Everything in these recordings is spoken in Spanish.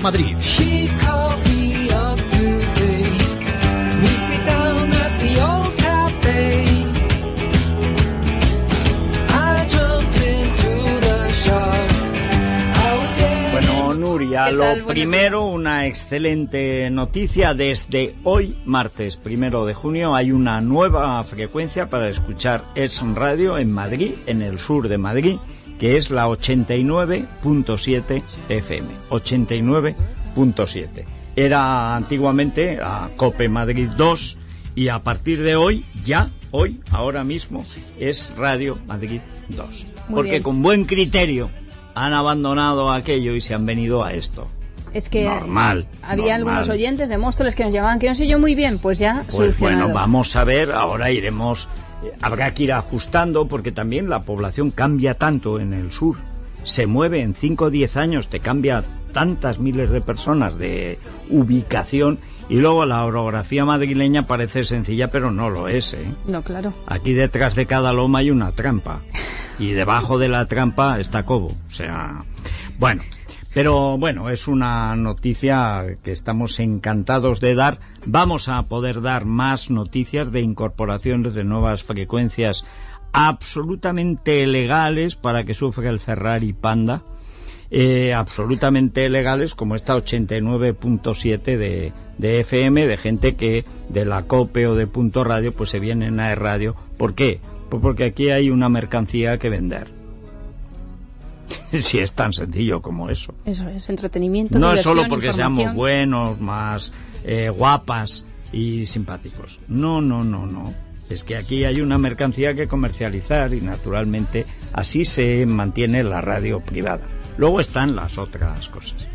Todo Madrid. Bueno, Nuria, lo primero, una excelente noticia. Desde hoy, martes primero de junio, hay una nueva frecuencia para escuchar Es Radio en Madrid, en el sur de Madrid que es la 89.7 FM. 89.7. Era antiguamente a Cope Madrid 2 y a partir de hoy, ya, hoy, ahora mismo, es Radio Madrid 2. Porque con buen criterio han abandonado aquello y se han venido a esto. Es que normal, había algunos oyentes de Móstoles que nos llamaban que no sé yo muy bien, pues ya pues Bueno, vamos a ver, ahora iremos habrá que ir ajustando porque también la población cambia tanto en el sur. Se mueve en 5 o 10 años, te cambia tantas miles de personas de ubicación y luego la orografía madrileña parece sencilla, pero no lo es. ¿eh? No, claro. Aquí detrás de cada loma hay una trampa y debajo de la trampa está Cobo. O sea, bueno, pero bueno, es una noticia que estamos encantados de dar. Vamos a poder dar más noticias de incorporaciones de nuevas frecuencias absolutamente legales para que sufra el Ferrari Panda. Eh, absolutamente legales como esta 89.7 de, de FM de gente que de la COPE o de Punto Radio pues se vienen a radio. ¿Por qué? Pues porque aquí hay una mercancía que vender si es tan sencillo como eso. Eso es entretenimiento. No es solo porque seamos buenos, más eh, guapas y simpáticos. No, no, no, no. Es que aquí hay una mercancía que comercializar y naturalmente así se mantiene la radio privada. Luego están las otras cosas.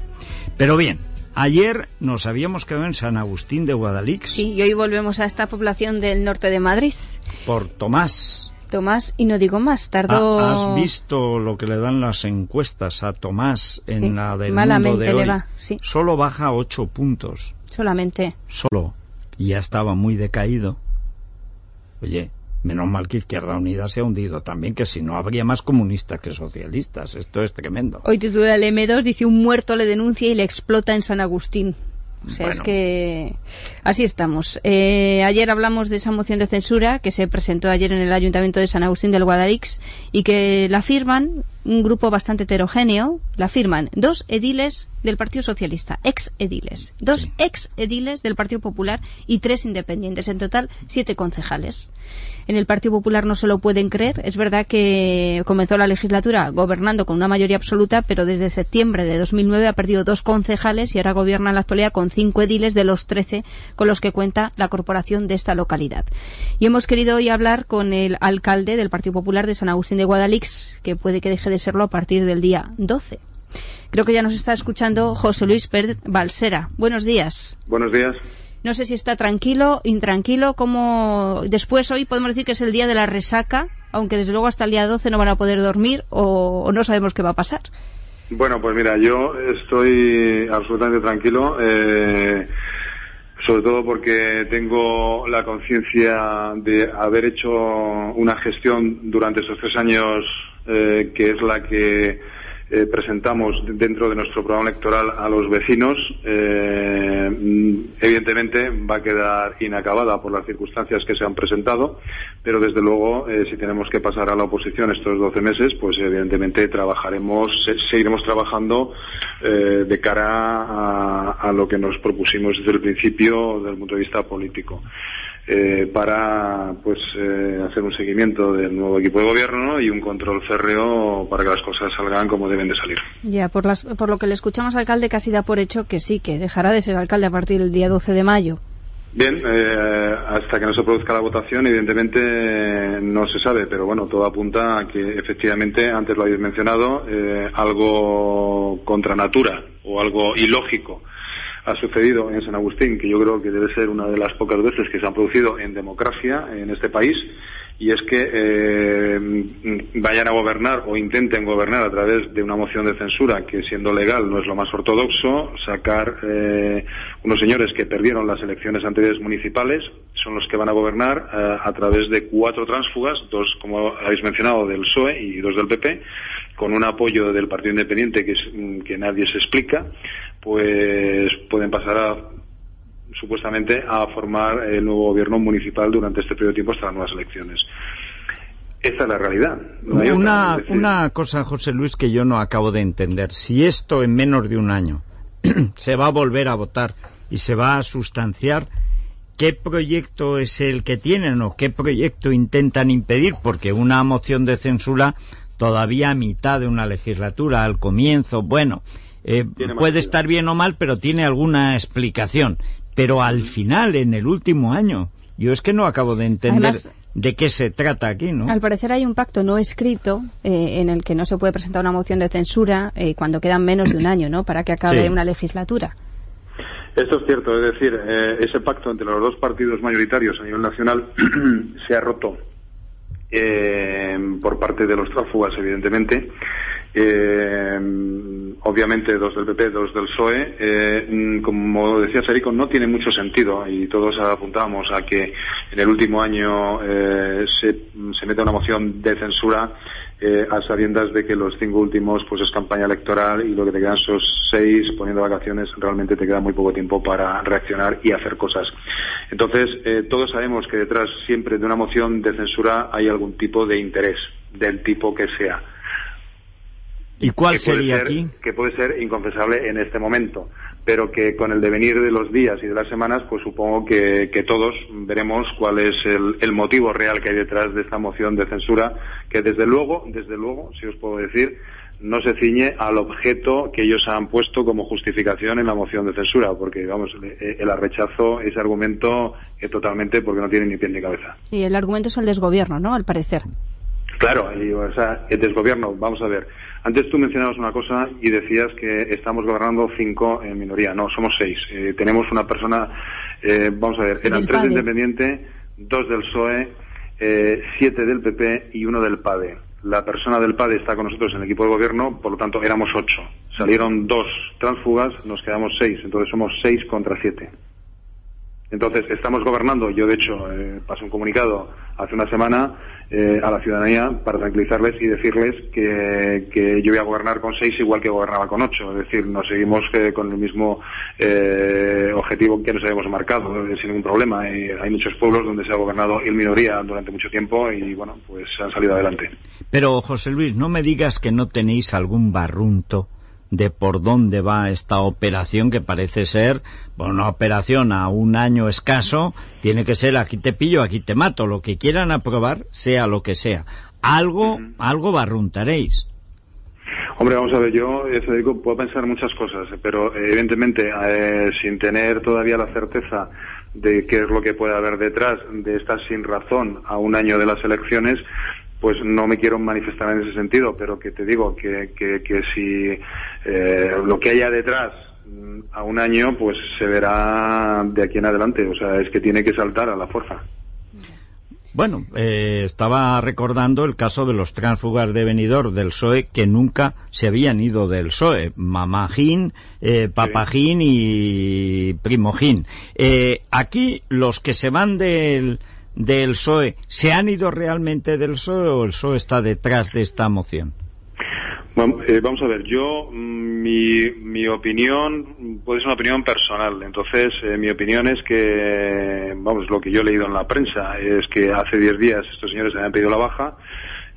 Pero bien, ayer nos habíamos quedado en San Agustín de Guadalix. Sí, y hoy volvemos a esta población del norte de Madrid. Por Tomás. Tomás, y no digo más, tardó... ¿Has visto lo que le dan las encuestas a Tomás en la del malamente mundo de hoy? le va, sí. Solo baja ocho puntos. Solamente. Solo. Y ya estaba muy decaído. Oye, menos mal que Izquierda Unida se ha hundido también, que si no habría más comunistas que socialistas. Esto es tremendo. Hoy titula el M2, dice un muerto le denuncia y le explota en San Agustín. O sea, es que así estamos. Eh, ayer hablamos de esa moción de censura que se presentó ayer en el Ayuntamiento de San Agustín del Guadalix y que la firman un grupo bastante heterogéneo, la firman dos ediles del Partido Socialista, ex ediles, dos ex ediles del Partido Popular y tres independientes, en total siete concejales en el Partido Popular no se lo pueden creer. Es verdad que comenzó la legislatura gobernando con una mayoría absoluta, pero desde septiembre de 2009 ha perdido dos concejales y ahora gobierna en la actualidad con cinco ediles de los trece con los que cuenta la corporación de esta localidad. Y hemos querido hoy hablar con el alcalde del Partido Popular de San Agustín de Guadalix, que puede que deje de serlo a partir del día 12. Creo que ya nos está escuchando José Luis Pérez Balsera. Buenos días. Buenos días. No sé si está tranquilo, intranquilo, como después hoy podemos decir que es el día de la resaca, aunque desde luego hasta el día 12 no van a poder dormir o, no sabemos qué va a pasar. Bueno, pues mira, yo estoy absolutamente tranquilo, eh, sobre todo porque tengo la conciencia de haber hecho una gestión durante estos tres años eh, que es la que eh, presentamos dentro de nuestro programa electoral a los vecinos, eh, evidentemente va a quedar inacabada por las circunstancias que se han presentado, pero desde luego, eh, si tenemos que pasar a la oposición estos 12 meses, pues evidentemente trabajaremos, seguiremos trabajando de cara a, a lo que nos propusimos desde el principio desde el punto de vista político. Eh, para pues eh, hacer un seguimiento del nuevo equipo de gobierno y un control férreo para que las cosas salgan como deben de salir. Ya, por, las, por lo que le escuchamos alcalde casi da por hecho que sí, que dejará de ser alcalde a partir del día 12 de mayo. Bien, eh, hasta que no se produzca la votación, evidentemente no se sabe, pero bueno, todo apunta a que efectivamente, antes lo habéis mencionado, algo contra natura o algo ilógico ha sucedido en San Agustín, que yo creo que debe ser una de las pocas veces que se han producido en democracia en este país, y es que eh, vayan a gobernar o intenten gobernar a través de una moción de censura que siendo legal no es lo más ortodoxo, sacar eh, unos señores que perdieron las elecciones anteriores municipales, son los que van a gobernar eh, a través de cuatro tránsfugas, dos, como habéis mencionado, del PSOE y dos del PP, con un apoyo del Partido Independiente que, mm, que nadie se explica, pues pueden pasar a supuestamente a formar el nuevo gobierno municipal durante este periodo de tiempo hasta las nuevas elecciones. Esta es la realidad. una, una cosa, José Luis, que yo no acabo de entender. Si esto en menos de un año se va a volver a votar y se va a sustanciar, ¿qué proyecto es el que tienen o qué proyecto intentan impedir? Porque una moción de censura todavía a mitad de una legislatura, al comienzo, bueno, eh, puede estar bien o mal, pero tiene alguna explicación. Pero al final, en el último año, yo es que no acabo de entender de qué se trata aquí, ¿no? Al parecer hay un pacto no escrito eh, en el que no se puede presentar una moción de censura eh, cuando quedan menos de un año, ¿no? Para que acabe una legislatura. Esto es cierto, es decir, eh, ese pacto entre los dos partidos mayoritarios a nivel nacional se ha roto por parte de los tráfugas, evidentemente, eh, obviamente dos del PP, dos del PSOE. Eh, como decía Serico, no tiene mucho sentido y todos apuntamos a que en el último año eh, se, se meta una moción de censura eh, a sabiendas de que los cinco últimos pues es campaña electoral y lo que te quedan son seis poniendo vacaciones realmente te queda muy poco tiempo para reaccionar y hacer cosas. Entonces, eh, todos sabemos que detrás siempre de una moción de censura hay algún tipo de interés, del tipo que sea ¿Y cuál sería aquí? Que puede ser inconfesable en este momento, pero que con el devenir de los días y de las semanas, pues supongo que, todos veremos cuál es el, motivo real que hay detrás de esta moción de censura, que desde luego, desde luego, si os puedo decir, no se ciñe al objeto que ellos han puesto como justificación en la moción de censura, porque, vamos, el rechazo ese argumento es totalmente porque no tiene ni pie ni cabeza. Sí, el argumento es el desgobierno, ¿no?, al parecer. Claro, o sea, el desgobierno, vamos a ver. Antes tú mencionabas una cosa y decías que estamos gobernando cinco en minoría. No, somos seis. Eh, tenemos una persona, eh, vamos a ver, eran tres del Independiente, dos del PSOE, eh, siete del PP y uno del PADE. La persona del PADE está con nosotros en el equipo de gobierno, por lo tanto éramos ocho. Salieron dos transfugas, nos quedamos seis, entonces somos seis contra siete. Entonces, estamos gobernando. Yo, de hecho, eh, pasé un comunicado hace una semana eh, a la ciudadanía para tranquilizarles y decirles que, yo voy a gobernar con seis igual que gobernaba con ocho. Es decir, nos seguimos eh, con el mismo objetivo que nos habíamos marcado, sin ningún problema. hay muchos pueblos donde se ha gobernado en minoría durante mucho tiempo y, bueno, pues han salido adelante. Pero, José Luis, no me digas que no tenéis algún barrunto de por dónde va esta operación que parece ser una operación a un año escaso, tiene que ser aquí te pillo, aquí te mato, lo que quieran aprobar, sea lo que sea. Algo, algo barruntaréis. Hombre, vamos a ver, yo, Federico, puedo pensar muchas cosas, pero evidentemente, eh, sin tener todavía la certeza de qué es lo que puede haber detrás de esta sin razón a un año de las elecciones, pues no me quiero manifestar en ese sentido, pero que te digo que, que, si eh, lo que haya detrás mm, a un año, pues se verá de aquí en adelante. O sea, es que tiene que saltar a la fuerza. Bueno, eh, estaba recordando el caso de los tránsfugas de venidor del PSOE que nunca se habían ido del PSOE, Mamajín, eh, Papajín y Primojín. Eh, aquí los que se van del, del PSOE, ¿se han ido realmente del PSOE o el PSOE está detrás de esta moción? Eh, vamos a ver, yo, mm, mi, mi opinión puede ser una opinión personal. Entonces, eh, mi opinión es que, vamos, lo que yo he leído en la prensa es que hace 10 días estos señores se habían pedido la baja.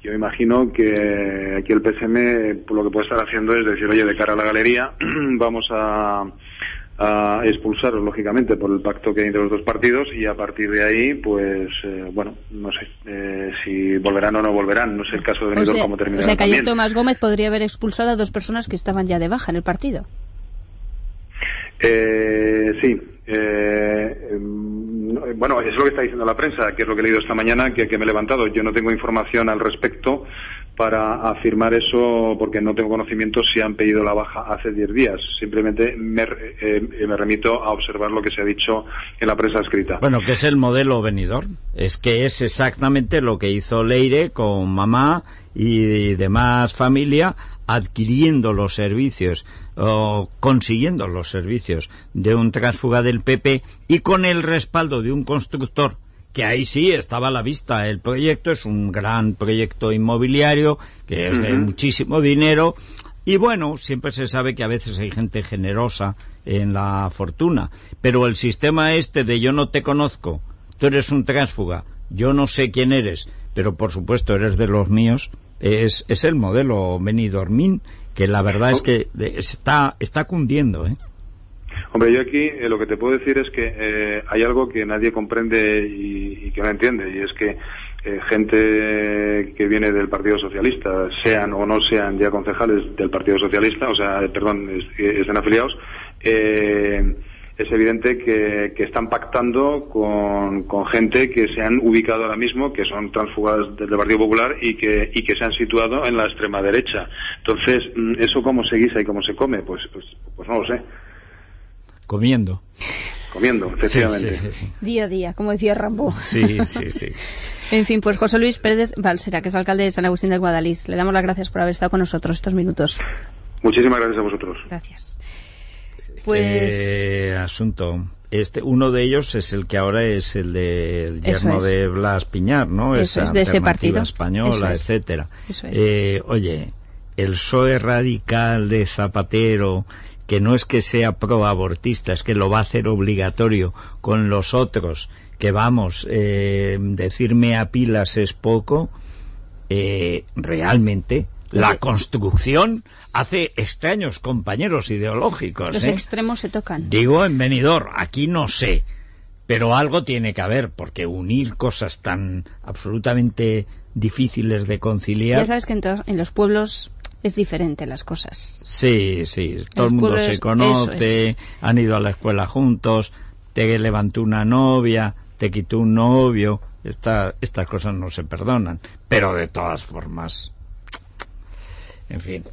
Yo imagino que aquí el PSM lo que puede estar haciendo es decir, oye, de cara a la galería, vamos a a expulsaros, lógicamente, por el pacto que hay entre los dos partidos y a partir de ahí, pues, eh, bueno, no sé eh, si volverán o no volverán. No sé el caso de Benidorm cómo terminará. O sea, que ayer Tomás Gómez podría haber expulsado a dos personas que estaban ya de baja en el partido. Eh, sí. Mm, bueno, es lo que está diciendo la prensa, que es lo que he leído esta mañana, que, que me he levantado. Yo no tengo información al respecto para afirmar eso porque no tengo conocimiento si han pedido la baja hace 10 días. Simplemente me, eh, me, remito a observar lo que se ha dicho en la prensa escrita. Bueno, que es el modelo venidor. Es que es exactamente lo que hizo Leire con mamá y demás familia adquiriendo los servicios o consiguiendo los servicios de un transfuga del PP y con el respaldo de un constructor que ahí sí estaba a la vista. El proyecto es un gran proyecto inmobiliario que es de muchísimo dinero y bueno, siempre se sabe que a veces hay gente generosa en la fortuna, pero el sistema este de yo no te conozco, tú eres un transfuga, yo no sé quién eres, pero por supuesto eres de los míos, es, es el modelo Benidormin, que la verdad es que está, está cundiendo, ¿eh? Hombre, yo aquí eh, lo que te puedo decir es que eh, hay algo que nadie comprende y, que no entiende, y es que eh, gente que viene del Partido Socialista, sean o no sean ya concejales del Partido Socialista, o sea, perdón, estén afiliados, es evidente que, están pactando con, gente que se han ubicado ahora mismo, que son transfugadas del Partido Popular y que, y que se han situado en la extrema derecha. Entonces, mm, ¿eso cómo se guisa y cómo se come? Pues, pues, pues no lo sé. Comiendo. Comiendo, efectivamente. Día a día, como decía Rambo. Sí, sí, sí. en fin, pues José Luis Pérez Valsera, que es alcalde de San Agustín del Guadalís. Le damos las gracias por haber estado con nosotros estos minutos. Muchísimas gracias a vosotros. Gracias. Pues... Eh, asunto. Este, uno de ellos es el que ahora es el de yerno de Blas Piñar, ¿no? Eso es de ese partido española, etcétera. Eh, oye, el PSOE radical de Zapatero que no es que sea pro-abortista, es que lo va a hacer obligatorio con los otros, que vamos, eh, decirme a pilas es poco, eh, realmente la construcción hace extraños compañeros ideológicos. Los ¿eh? extremos se tocan. Digo en venidor, aquí no sé, pero algo tiene que haber, porque unir cosas tan absolutamente difíciles de conciliar. Ya sabes que en los pueblos es diferente las cosas. Sí, sí, todo el mundo se conoce, han ido a la escuela juntos, te levantó una novia, te quitó un novio, esta, estas cosas no se perdonan, pero de todas formas, en fin.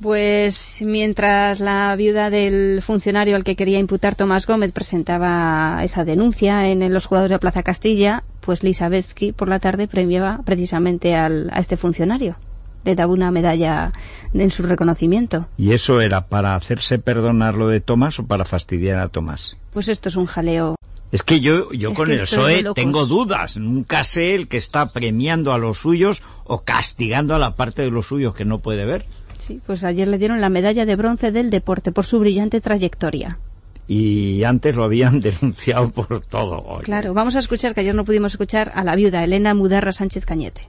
Pues mientras la viuda del funcionario al que quería imputar Tomás Gómez presentaba esa denuncia en, los jugadores de Plaza Castilla, pues Lisa Betsky por la tarde premiaba precisamente al, a este funcionario le daba una medalla en su reconocimiento. ¿Y eso era para hacerse perdonar lo de Tomás o para fastidiar a Tomás? Pues esto es un jaleo. Es que yo, yo con el PSOE tengo dudas. Nunca sé el que está premiando a los suyos o castigando a la parte de los suyos que no puede ver. Sí, pues ayer le dieron la medalla de bronce del deporte por su brillante trayectoria y antes lo habían denunciado por todo. Claro, vamos a escuchar, que ayer no pudimos escuchar, a la viuda Elena Mudarra Sánchez Cañete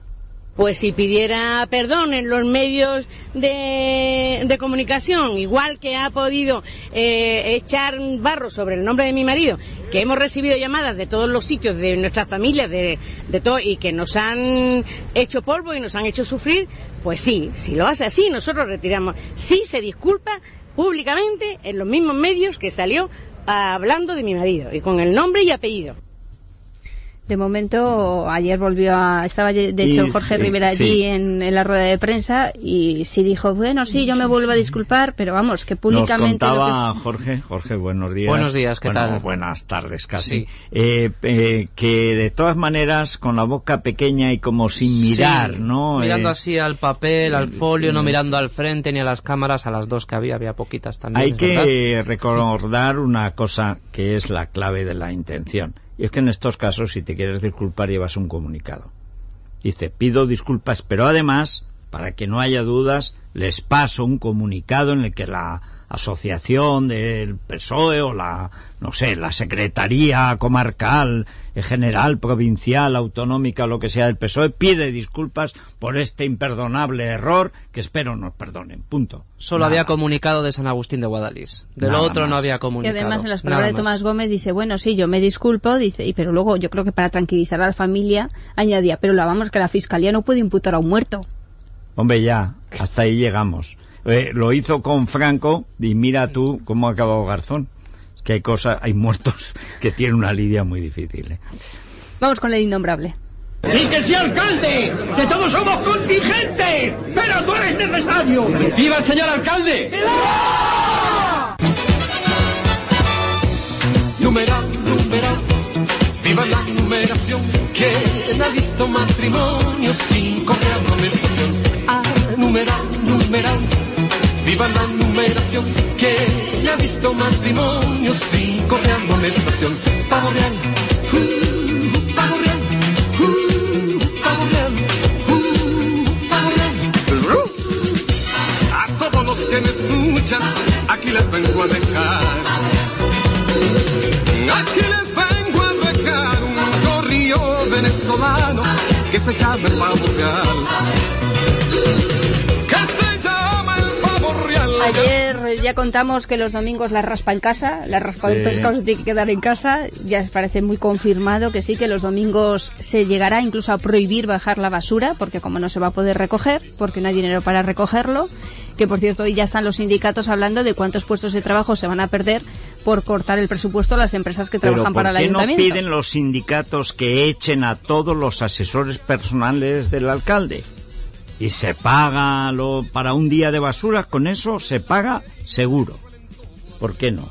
pues si pidiera perdón en los medios de, comunicación, igual que ha podido eh, echar barro sobre el nombre de mi marido, que hemos recibido llamadas de todos los sitios, de nuestras familias, de, de todo, y que nos han hecho polvo y nos han hecho sufrir, pues sí, si lo hace así, nosotros retiramos. Sí se disculpa públicamente en los mismos medios que salió hablando de mi marido, y con el nombre y apellido. De momento, ayer volvió a. Estaba, de hecho, Jorge Rivera allí en, la rueda de prensa y sí dijo, bueno, sí, yo me vuelvo a disculpar, pero vamos, que públicamente. Nos contaba Jorge, Jorge, buenos días. Buenos días, ¿qué tal? Buenas tardes, casi. Eh, eh, que de todas maneras, con la boca pequeña y como sin mirar, ¿no? Mirando eh, así al papel, al folio, no mirando al frente ni a las cámaras, a las dos que había, había poquitas también. Hay que recordar una cosa que es la clave de la intención y es que en estos casos, si te quieres disculpar, llevas un comunicado. Dice, pido disculpas, pero además, para que no haya dudas, les paso un comunicado en el que la asociación del PSOE o la, no sé, la Secretaría Comarcal, eh, General, Provincial, Autonómica, lo que sea del PSOE, pide disculpas por este imperdonable error que espero nos perdonen. Punto. Solo había comunicado de San Agustín de Guadalís. De lo otro no había comunicado. Y además en las palabras de Tomás Gómez dice, bueno, sí, yo me disculpo, dice, y pero luego yo creo que para tranquilizar a la familia añadía, pero la vamos que la Fiscalía no puede imputar a un muerto. Hombre, ya, hasta ahí llegamos. Eh, lo hizo con Franco y mira tú cómo ha acabado Garzón. Es que hay cosas, hay muertos que tienen una lidia muy difícil. ¿eh? Vamos con el innombrable. ¡Y que sea alcalde! ¡Que todos somos contingentes! ¡Pero tú eres necesario! ¡Viva el señor alcalde! Numeral, numeral, viva la numeración. ¿Quién ha visto matrimonio sin correr amonestación? Ah, numeral, numeral, viva la numeración, que ha visto matrimonios y correando amonestación. Pavo real, uh, pavo real, uh, pavo real, uh, real. A todos los que me escuchan, aquí les vengo a dejar. Aquí les vengo a dejar un corrillo venezolano que se llama el pavo real. Ayer ya contamos que los domingos la raspa en casa, la raspa del Sí. pescado se tiene que quedar en casa. Ya parece muy confirmado que sí, que los domingos se llegará incluso a prohibir bajar la basura, porque como no se va a poder recoger, porque no hay dinero para recogerlo. Que por cierto, hoy ya están los sindicatos hablando de cuántos puestos de trabajo se van a perder por cortar el presupuesto a las empresas que trabajan ¿por para el qué no ayuntamiento. piden los sindicatos que echen a todos los asesores personales del alcalde? Y se paga lo, para un día de basura, con eso se paga seguro. ¿Por qué no?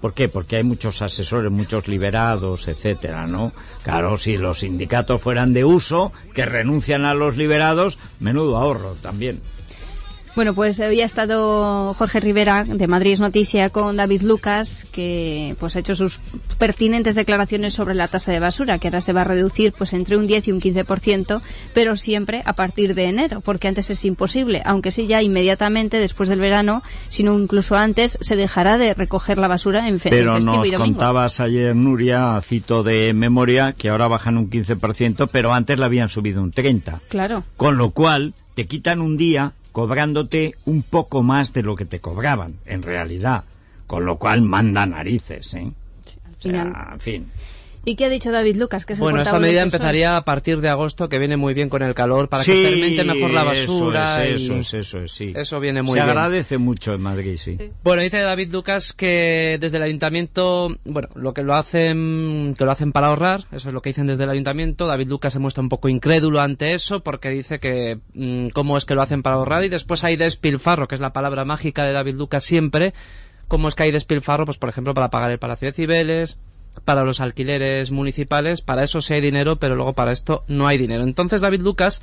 ¿Por qué? Porque hay muchos asesores, muchos liberados, etcétera, ¿no? Claro, si los sindicatos fueran de uso, que renuncian a los liberados, menudo ahorro también. Bueno, pues hoy ha estado Jorge Rivera de Madrid es Noticia con David Lucas, que pues ha hecho sus pertinentes declaraciones sobre la tasa de basura, que ahora se va a reducir pues entre un 10 y un 15%, pero siempre a partir de enero, porque antes es imposible, aunque sí ya inmediatamente después del verano, sino incluso antes, se dejará de recoger la basura en, fe- en Pero festivo nos y domingo. contabas ayer, Nuria, cito de memoria, que ahora bajan un 15%, pero antes la habían subido un 30%. Claro. Con lo cual, te quitan un día cobrándote un poco más de lo que te cobraban, en realidad. Con lo cual, manda narices, ¿eh? O sea, final. en fin. ¿Y qué ha dicho David Lucas? Que es el Bueno, esta medida empezaría a partir de agosto, que viene muy bien con el calor, para Sí, que fermente mejor la basura. Eso es, eso es, eso es, sí. Eso viene muy Se bien. agradece mucho en Madrid, sí. Bueno, dice David Lucas que desde el ayuntamiento, bueno, lo que lo hacen, que lo hacen para ahorrar, eso es lo que dicen desde el ayuntamiento. David Lucas se muestra un poco incrédulo ante eso porque dice que mm, cómo es que lo hacen para ahorrar y después hay despilfarro, que es la palabra mágica de David Lucas siempre. ¿Cómo es que hay despilfarro? Pues por ejemplo para pagar el Palacio de Cibeles, para los alquileres municipales, para eso sí hay dinero, pero luego para esto no hay dinero. Entonces David Lucas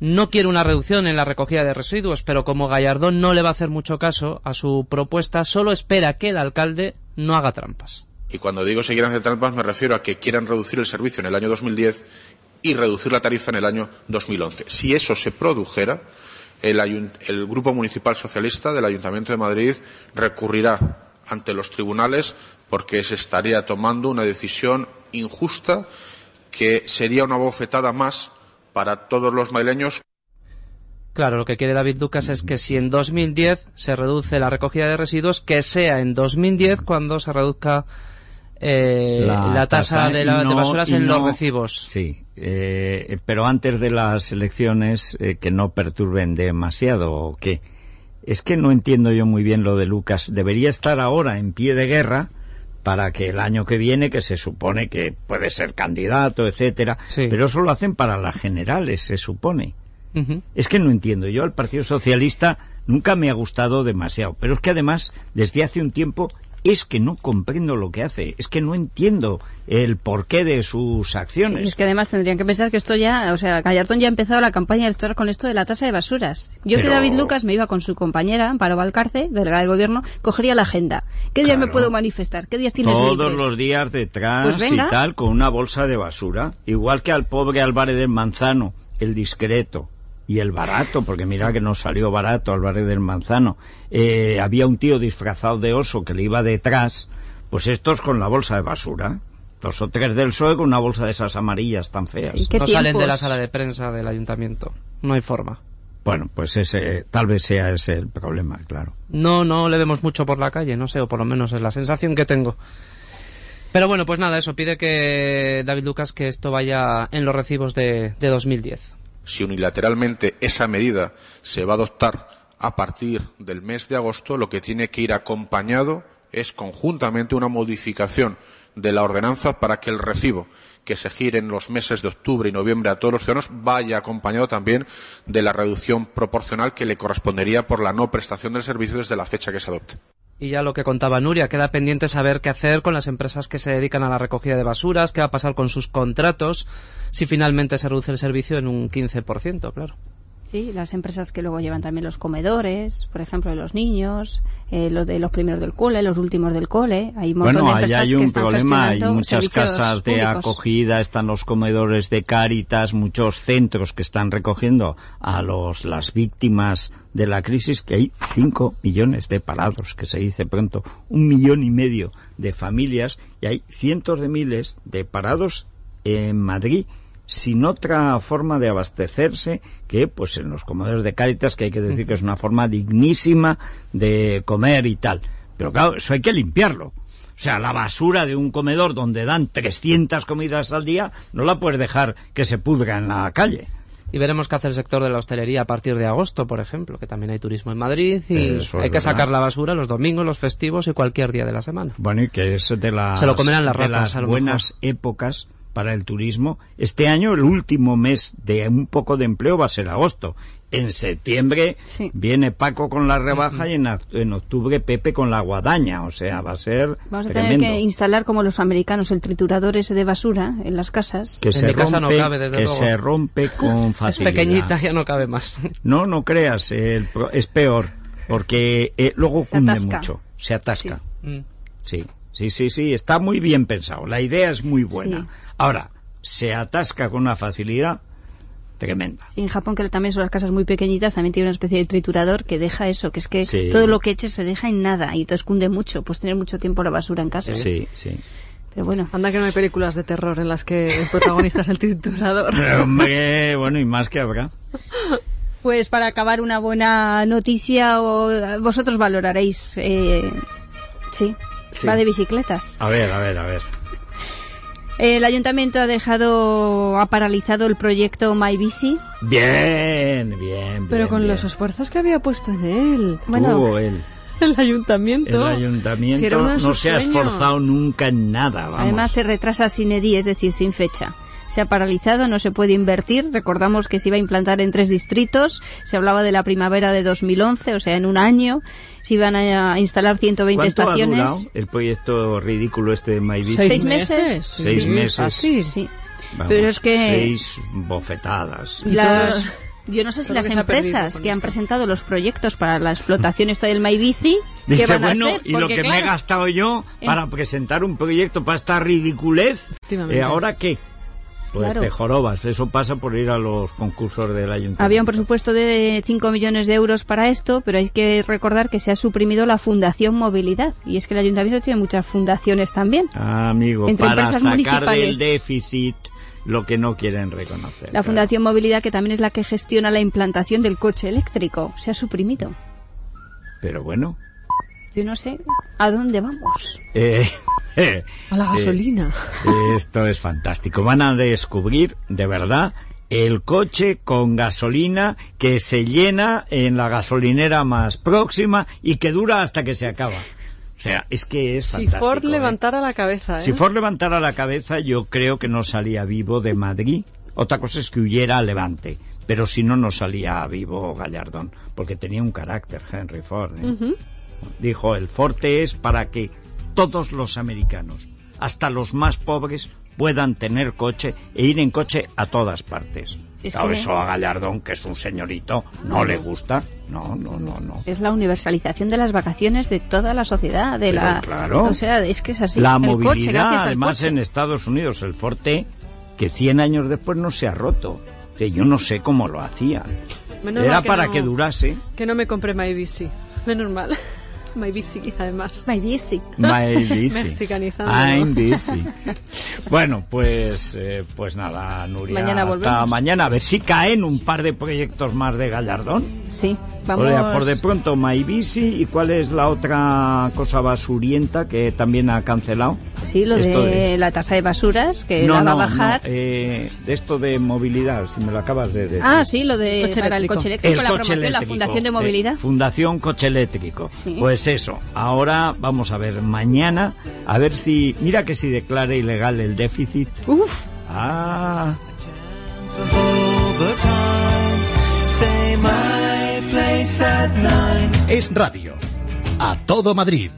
no quiere una reducción en la recogida de residuos, pero como Gallardón no le va a hacer mucho caso a su propuesta, solo espera que el alcalde no haga trampas. Y cuando digo se quieran hacer trampas me refiero a que quieran reducir el servicio en el año 2010 y reducir la tarifa en el año 2011. Si eso se produjera, el, el Grupo Municipal Socialista del Ayuntamiento de Madrid recurrirá ante los tribunales porque se estaría tomando una decisión injusta que sería una bofetada más para todos los madrileños Claro, lo que quiere David Lucas es que si en 2010 se reduce la recogida de residuos, que sea en 2010 cuando se reduzca eh, la, tasa, de, la, de basuras en los recibos. Sí, eh, pero antes de las elecciones eh, que no perturben demasiado o qué. Es que no entiendo yo muy bien lo de Lucas. Debería estar ahora en pie de guerra para que el año que viene, que se supone que puede ser candidato, etcétera, Sí. pero eso lo hacen para las generales, se supone. Es que no entiendo. Yo al Partido Socialista nunca me ha gustado demasiado. Pero es que además, desde hace un tiempo, es que no comprendo lo que hace. Es que no entiendo el porqué de sus acciones. Sí, es que además tendrían que pensar que esto ya, o sea, Gallardón ya ha empezado la campaña electoral con esto de la tasa de basuras. Yo que David Lucas me iba con su compañera, Amparo Valcarce, delegada del gobierno, cogería la agenda. ¿Qué días me puedo manifestar? ¿Qué días tienes Todos libres? los días detrás Pues y tal, con una bolsa de basura. Igual que al pobre Álvarez del Manzano, el discreto. Y el barato, porque mira que no salió barato Álvarez del Manzano. Eh, había un tío disfrazado de oso que le iba detrás, pues estos con la bolsa de basura. Dos o tres del PSOE con una bolsa de esas amarillas tan feas. Sí, ¿Qué No salen de la sala de prensa del ayuntamiento. No hay forma. Bueno, pues ese, tal vez sea ese el problema, claro. No, no le vemos mucho por la calle, no sé, o por lo menos es la sensación que tengo. Pero bueno, pues nada, eso pide que David Lucas que esto vaya en los recibos de, de 2010. Si unilateralmente esa medida se va a adoptar a partir del mes de agosto, lo que tiene que ir acompañado es conjuntamente una modificación de la ordenanza para que el recibo que se gire en los meses de octubre y noviembre a todos los ciudadanos vaya acompañado también de la reducción proporcional que le correspondería por la no prestación del servicio desde la fecha que se adopte. Y ya lo que contaba Nuria, queda pendiente saber qué hacer con las empresas que se dedican a la recogida de basuras, qué va a pasar con sus contratos, si finalmente se reduce el servicio en un 15%, claro. Sí, las empresas que luego llevan también los comedores, por ejemplo, de los niños, eh, los de los primeros del cole, los últimos del cole. Hay un bueno, de empresas hay que un están problema, hay muchas casas de públicos. acogida, están los comedores de Cáritas, muchos centros que están recogiendo a los las víctimas de la crisis, que hay 5 millones de parados, que se dice pronto, un millón y medio de familias y hay cientos de miles de parados en Madrid sin otra forma de abastecerse que pues en los comedores de Cáritas, que hay que decir que es una forma dignísima de comer y tal. Pero claro, eso hay que limpiarlo. O sea, la basura de un comedor donde dan 300 comidas al día, no la puedes dejar que se pudra en la calle. Y veremos qué hace el sector de la hostelería a partir de agosto, por ejemplo, que también hay turismo en Madrid y Eso hay que verdad. sacar la basura los domingos, los festivos y cualquier día de la semana. Bueno, y que es de las, Se lo comerán las de ratas, las a lo buenas épocas para el turismo. Este año, el último mes de un poco de empleo va a ser agosto. En septiembre Sí. viene Paco con la rebaja y en, en octubre Pepe con la guadaña. O sea, va a ser Vamos a tremendo. tener que instalar como los americanos el triturador ese de basura en las casas. que se mi casa no rompe, cabe, desde que luego. se rompe con Es facilidad. pequeñita, ya no cabe más. No, no creas, el pro- es peor, porque eh, luego Se cunde atasca. mucho, se atasca. Mm. Sí, sí, sí, sí, está muy bien pensado. La idea es muy buena. Sí. Ahora, se atasca con una facilidad tremenda. Sí, en Japón, que también son las casas muy pequeñitas, también tiene una especie de triturador que deja eso, que es que Sí. todo lo que eches se deja en nada y te escunde mucho. Pues tener mucho tiempo la basura en casa. Sí, sí. Pero bueno, Anda que no hay películas de terror en las que el protagonista es el triturador. Pero, hombre, bueno, y más que habrá. pues para acabar una buena noticia, o, vosotros valoraréis. Eh, sí, Sí. va de bicicletas. A ver, a ver, a ver. El ayuntamiento ha dejado, ha paralizado el proyecto My Bici. Bien, bien, Pero bien, con bien. los esfuerzos que había puesto en él. Bueno, Tuvo él. El ayuntamiento. El ayuntamiento Si no se ha esforzado nunca en nada, vamos. Además se retrasa sin EDI, es decir, sin fecha. Se ha paralizado, no se puede invertir. Recordamos que se iba a implantar en tres distritos. Se hablaba de la primavera de 2011, o sea, en un año. Se iban a instalar 120 ¿Cuánto estaciones. ha durado el proyecto ridículo este de My? ¿Seis meses? Seis Sí, meses. fácil. Sí. Vamos, Pero es que Seis bofetadas. las, yo no sé si las que empresas que han presentado los proyectos para la explotación esto del My Bici, ¿qué van a bueno, hacer? y lo que me he gastado yo en- para presentar un proyecto para esta ridiculez. ¿eh, ¿ahora qué? Pues Claro. te jorobas. Eso pasa por ir a los concursos del ayuntamiento. Había un presupuesto de 5 millones de euros para esto, pero hay que recordar que se ha suprimido la Fundación Movilidad. Y es que el ayuntamiento tiene muchas fundaciones también. Ah, amigo, Entre para empresas sacar del déficit lo que no quieren reconocer. La claro. Fundación Movilidad, que también es la que gestiona la implantación del coche eléctrico, se ha suprimido. Pero bueno. Yo no sé a dónde vamos. eh, eh, A la gasolina. eh, esto es fantástico. Van a descubrir, de verdad, el coche con gasolina que se llena en la gasolinera más próxima y que dura hasta que se acaba. O sea, es que es Si fantástico. Ford ¿eh? levantara la cabeza, ¿eh? Si Ford levantara la cabeza, yo creo que no salía vivo de Madrid. Otra cosa es que huyera a Levante. Pero si no, no salía vivo Gallardón. Porque tenía un carácter, Henry Ford. ¿eh? Dijo, el Forte es para que todos los americanos, hasta los más pobres, puedan tener coche e ir en coche a todas partes. Es Claro, que- eso a Gallardón, que es un señorito, no le gusta. No, no, no, no. Es la universalización de las vacaciones de toda la sociedad, de Pero la... claro. O sea, es que es así. La el movilidad, coche, gracias al además coche. en Estados Unidos, el Forte, que 100 años después no se ha roto. Que yo no sé cómo lo hacían. Menos Era que para no- que durase. Que no me compré My Bici. Menos mal. My Bici, además. My bici. My busy. Mexicanízándolo. I'm busy. Bueno, pues, eh, pues nada, Nuria. Mañana hasta volvemos. mañana. A ver si caen un par de proyectos más de Gallardón. Sí, O vamos... sea, por de pronto, My Bici. ¿Y cuál es la otra cosa basurienta que también ha cancelado? Sí, lo Esto de la tasa de basuras, que la va a bajar. no, eh, de esto de movilidad, si me lo acabas de decir. Ah, sí, lo de Coche para el eléctrico. coche eléctrico, El la coche promoción, la eléctrico, Fundación de eh, Movilidad. Fundación Coche Eléctrico. Sí. Pues eso, ahora vamos a ver mañana, a ver si, mira que si declara ilegal el déficit. Uf, Ah, Es radio. A todo Madrid.